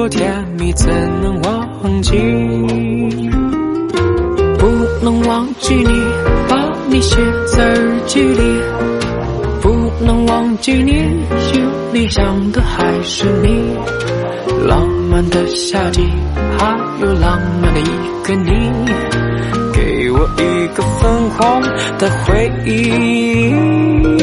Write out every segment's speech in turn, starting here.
多甜蜜，怎能忘记？不能忘记你，把你写在日记里。不能忘记你，心里想的还是你。浪漫的夏季，还有浪漫的一个你，给我一个粉红的回忆。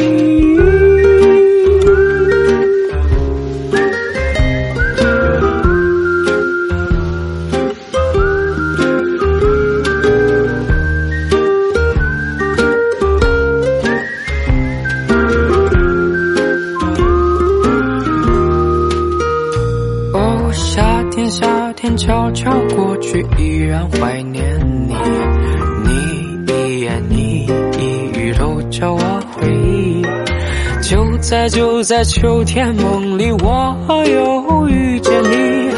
在秋天梦里，我又遇见你，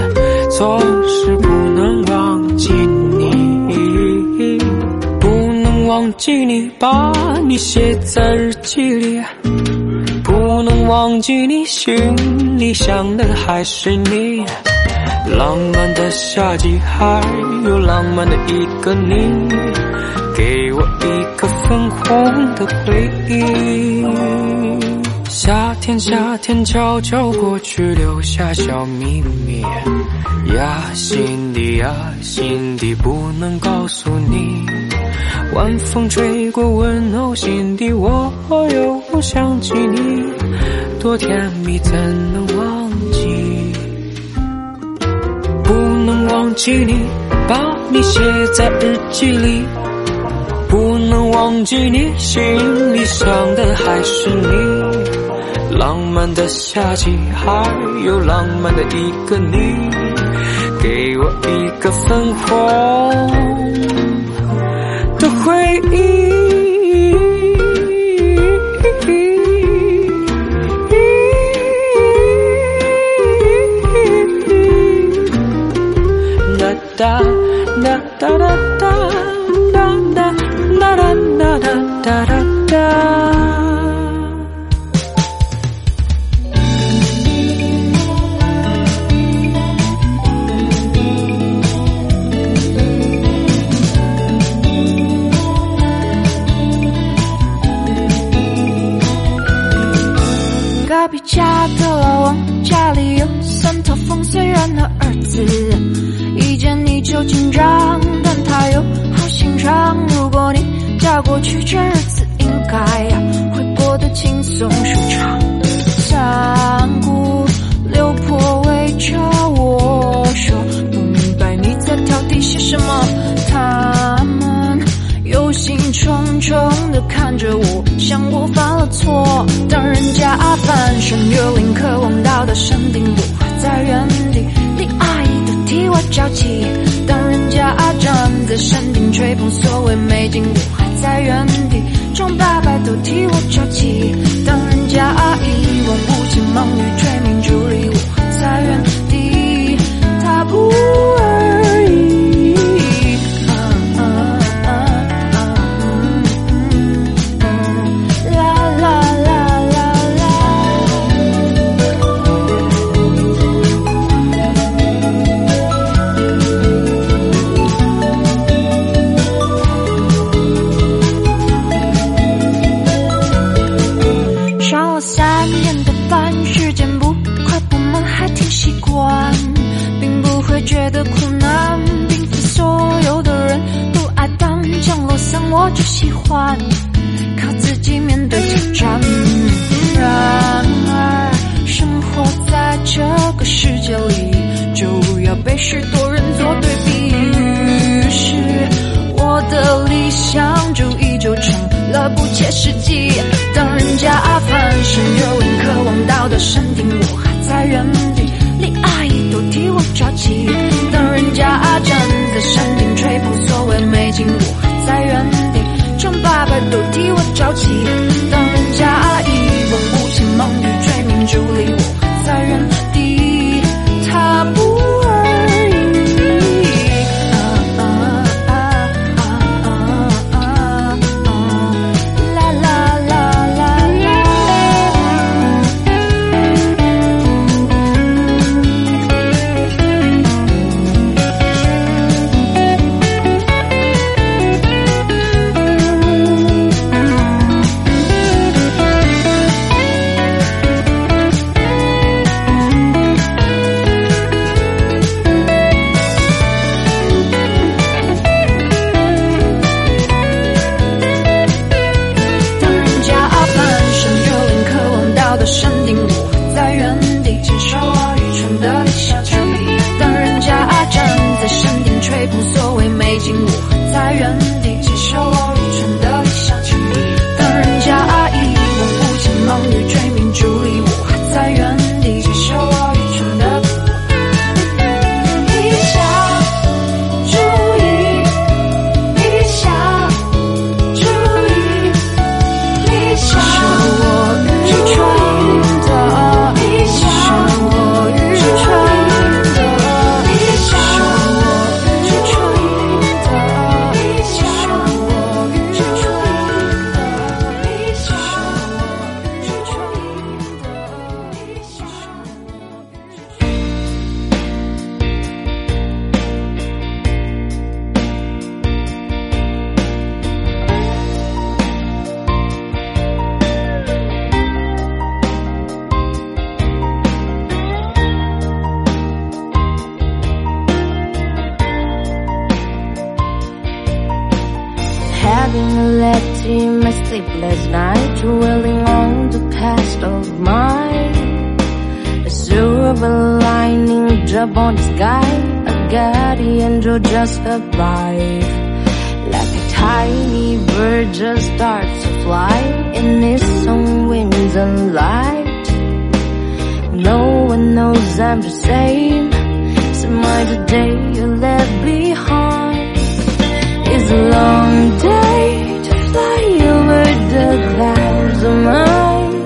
总是不能忘记你，不能忘记你，把你写在日记里。不能忘记你，心里想的还是你。浪漫的夏季，还有浪漫的一个你，给我一个粉红的回忆。夏天，夏天悄悄过去，留下小秘密。呀，心底呀，心底不能告诉你。晚风吹过，温暖心底，我又想起你，多甜蜜，怎能忘记？不能忘记你，把你写在日记里。不能忘记你，心里想的还是你。浪漫的夏季，还有浪漫的一个你，给我一个粉红的回忆。忡忡地看着我，像我犯了错。当人家翻山越岭，渴望到达山顶，我还在原地，连阿姨都替我着急。当人家站在山顶吹捧，所谓美景，我还在原地，众爸爸都替我着急。当人家一望无际，忙于追名逐利，我还在原地，踏步的苦难。并非所有的人都爱当降落伞，我就喜欢靠自己面对挑战。然而，生活在这个世界里，就要被许多人做对比。于是，我的理想主义就成了不切实际。当人家翻山越岭，渴望到的山顶，我还在原地，连阿姨都替我着急。啊站在山顶吹不所谓美景。我在原地冲爸爸都替我着急当人家阿姨 just arrived. Like a tiny bird just starts to fly in its own wings and light. No one knows I'm the same. So my the day you left behind is a long day to fly over the clouds of mine.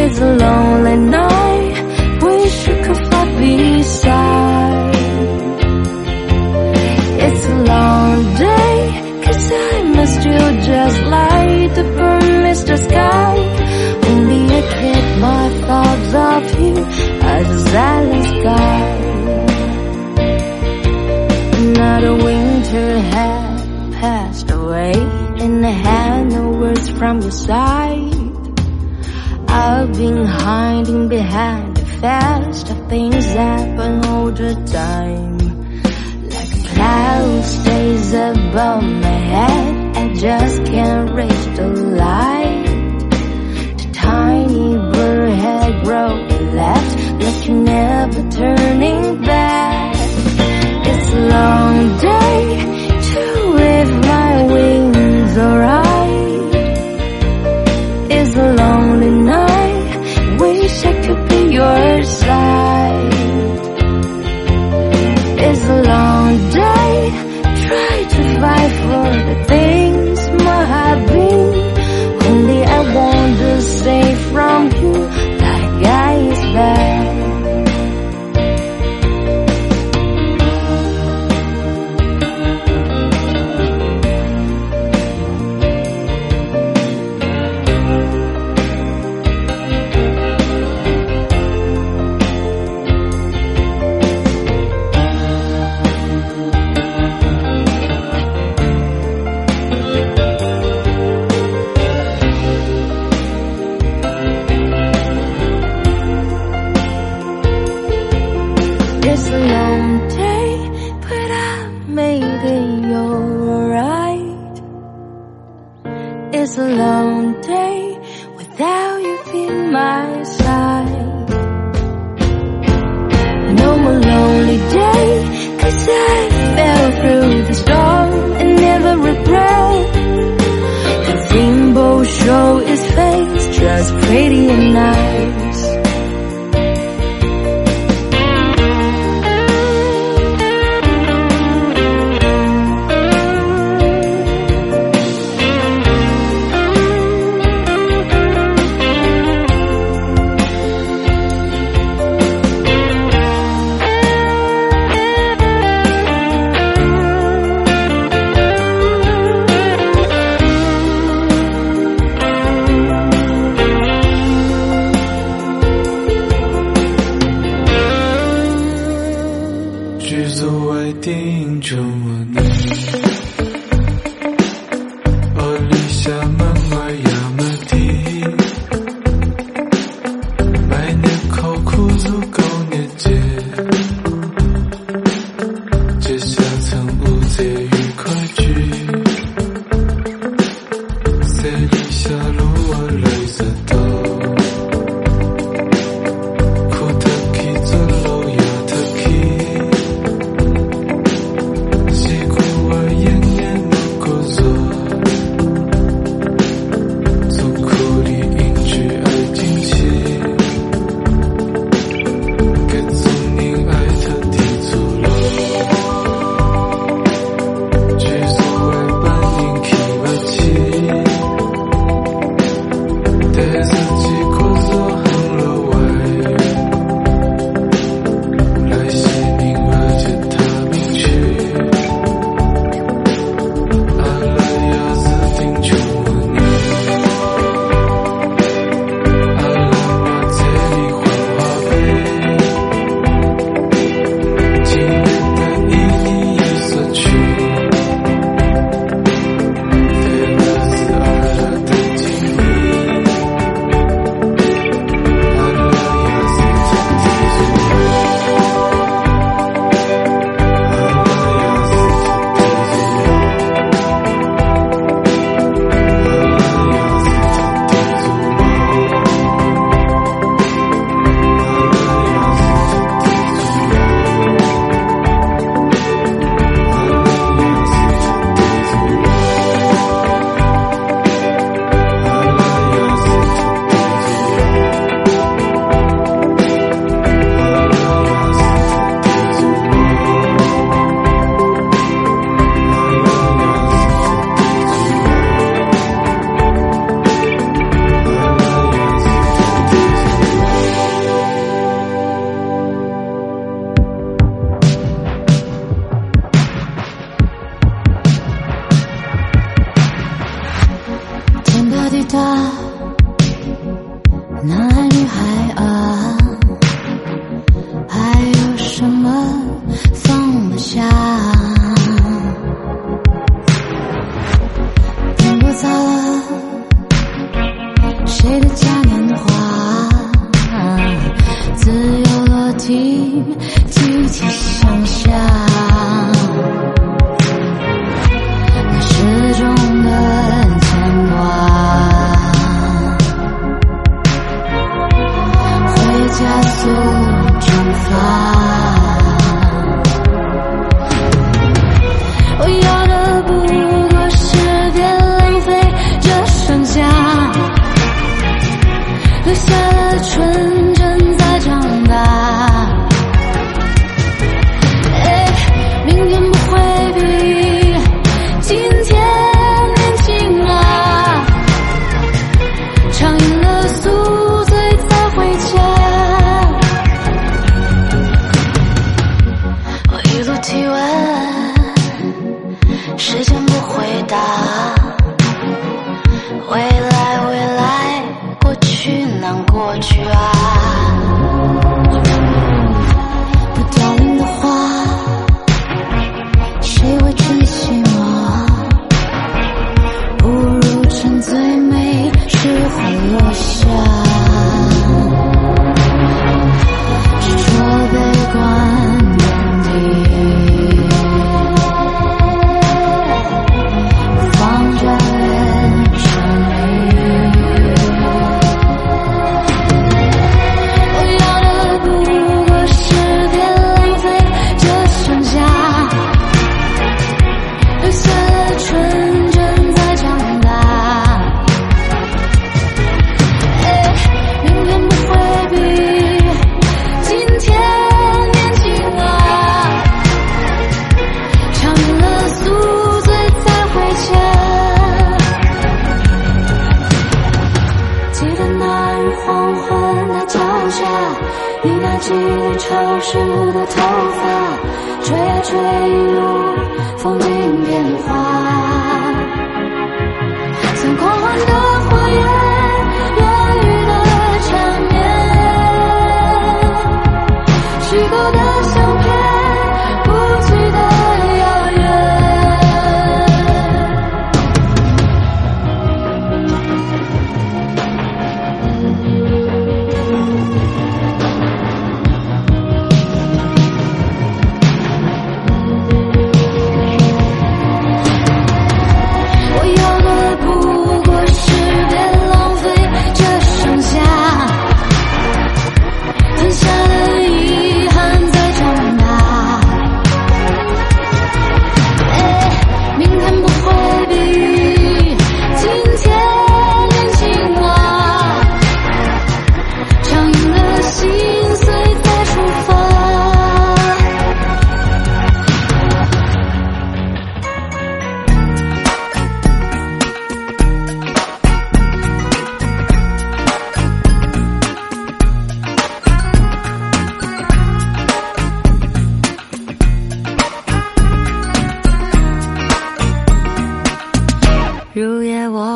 It's a lonely night. My thoughts of you as a silent sky. Another winter had passed away, and I had no words from your side. I've been hiding behind the fast of things happen all the time. Like a cloud stays above my head, I just can't reach the light. Grown left, like you never turning back. It's a long day to with my wings alright. It's a lonely night, wish I could be your side. It's a long day, try to fight for the things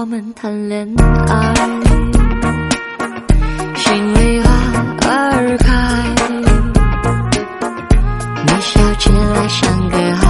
我们谈恋爱，心为爱而开。你笑起来像个孩。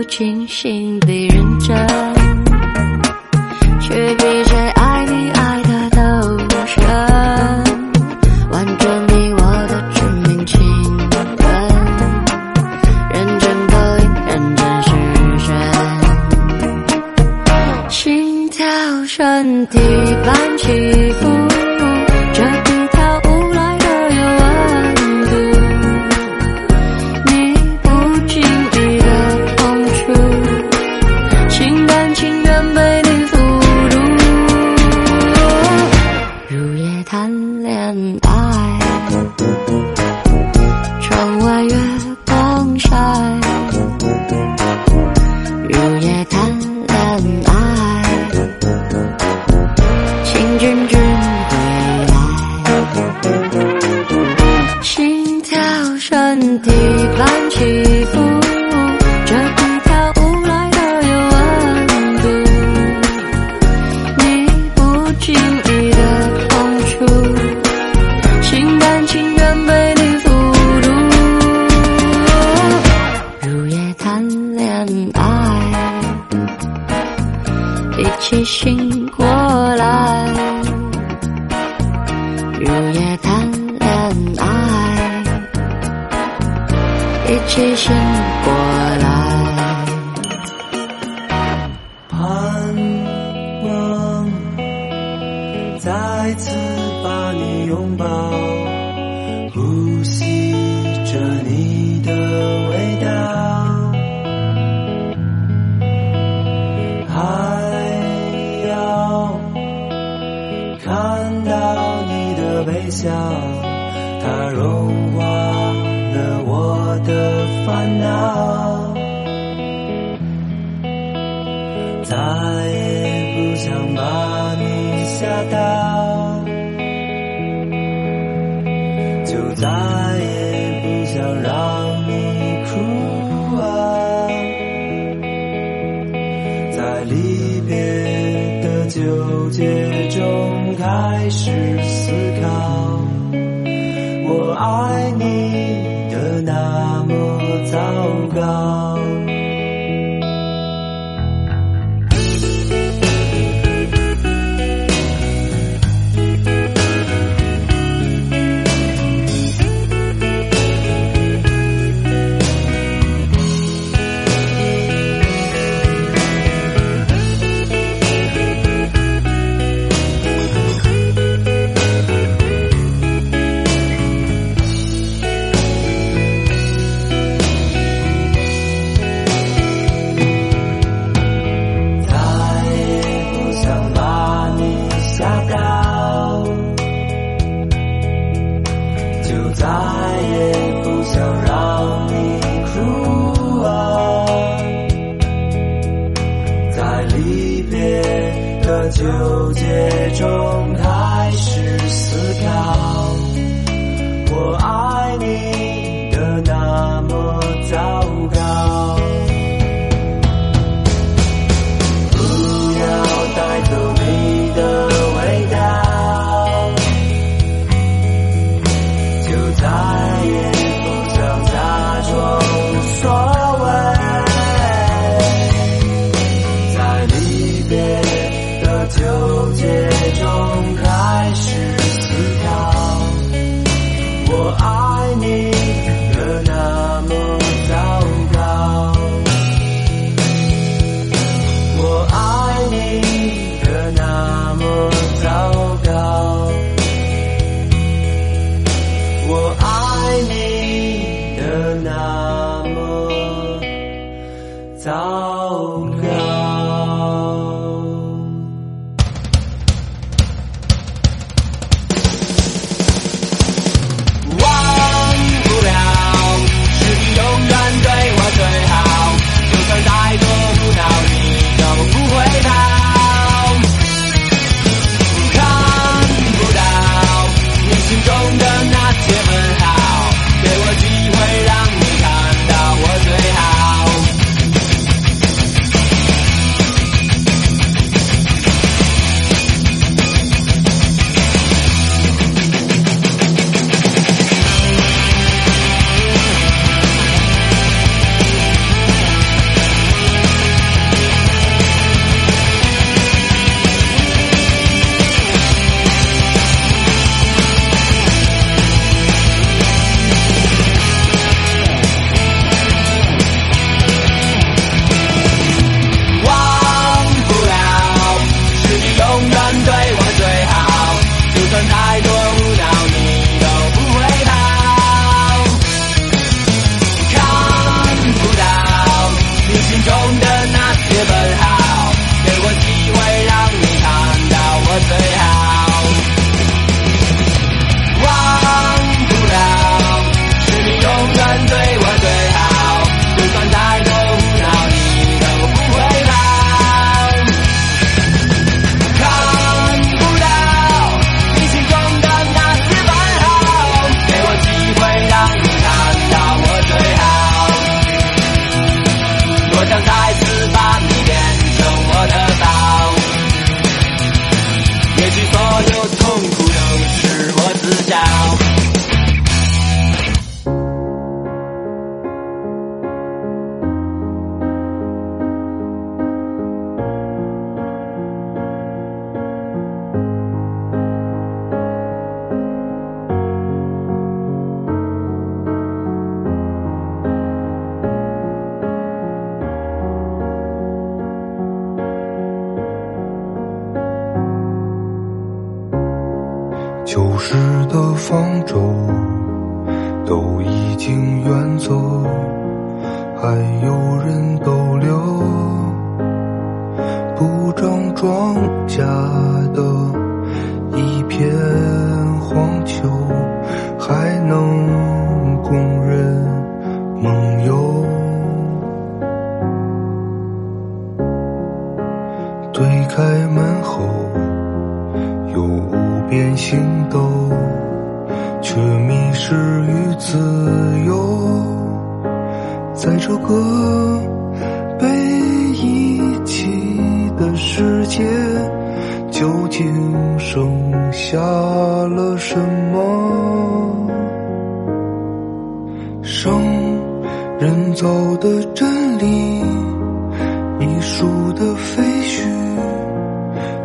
不清醒被人真 Em 还要看到你的微笑它融化了我的烦恼。夜中开始。方舟都已经远走，还有人逗留。不长庄稼的一片荒丘，还能供人梦游。推开门后，有无边星斗，却迷失于自由。在这个被遗弃的世界，究竟剩下了什么？生人造的真理，艺术的废墟，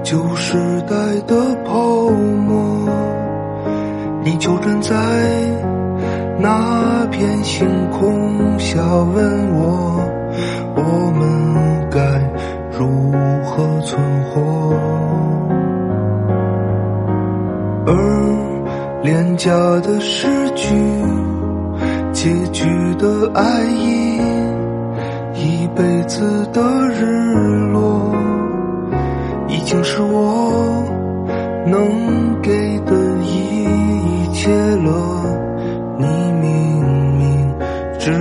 旧时代的泡沫。你就站在那片星空下，问我，我们该如何存活？而廉价的诗句，结局的爱意，一辈子的日落，已经是我能给的意义切落。你明明知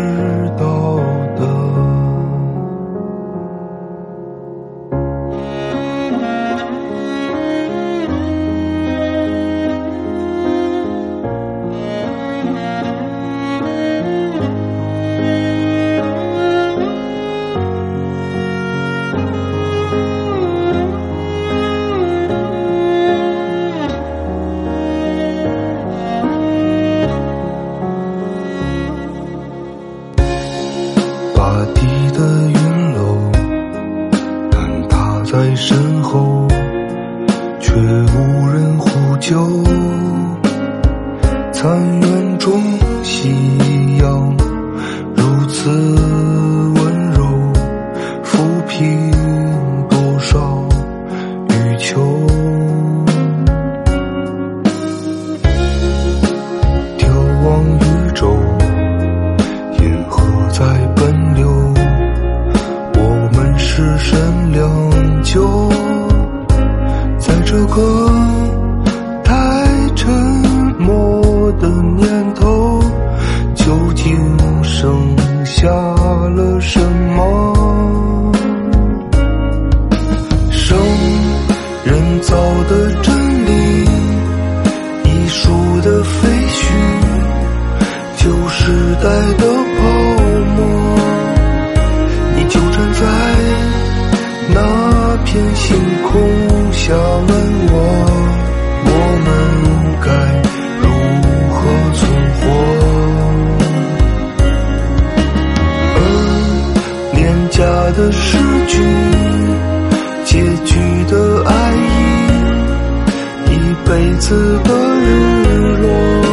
次的日落。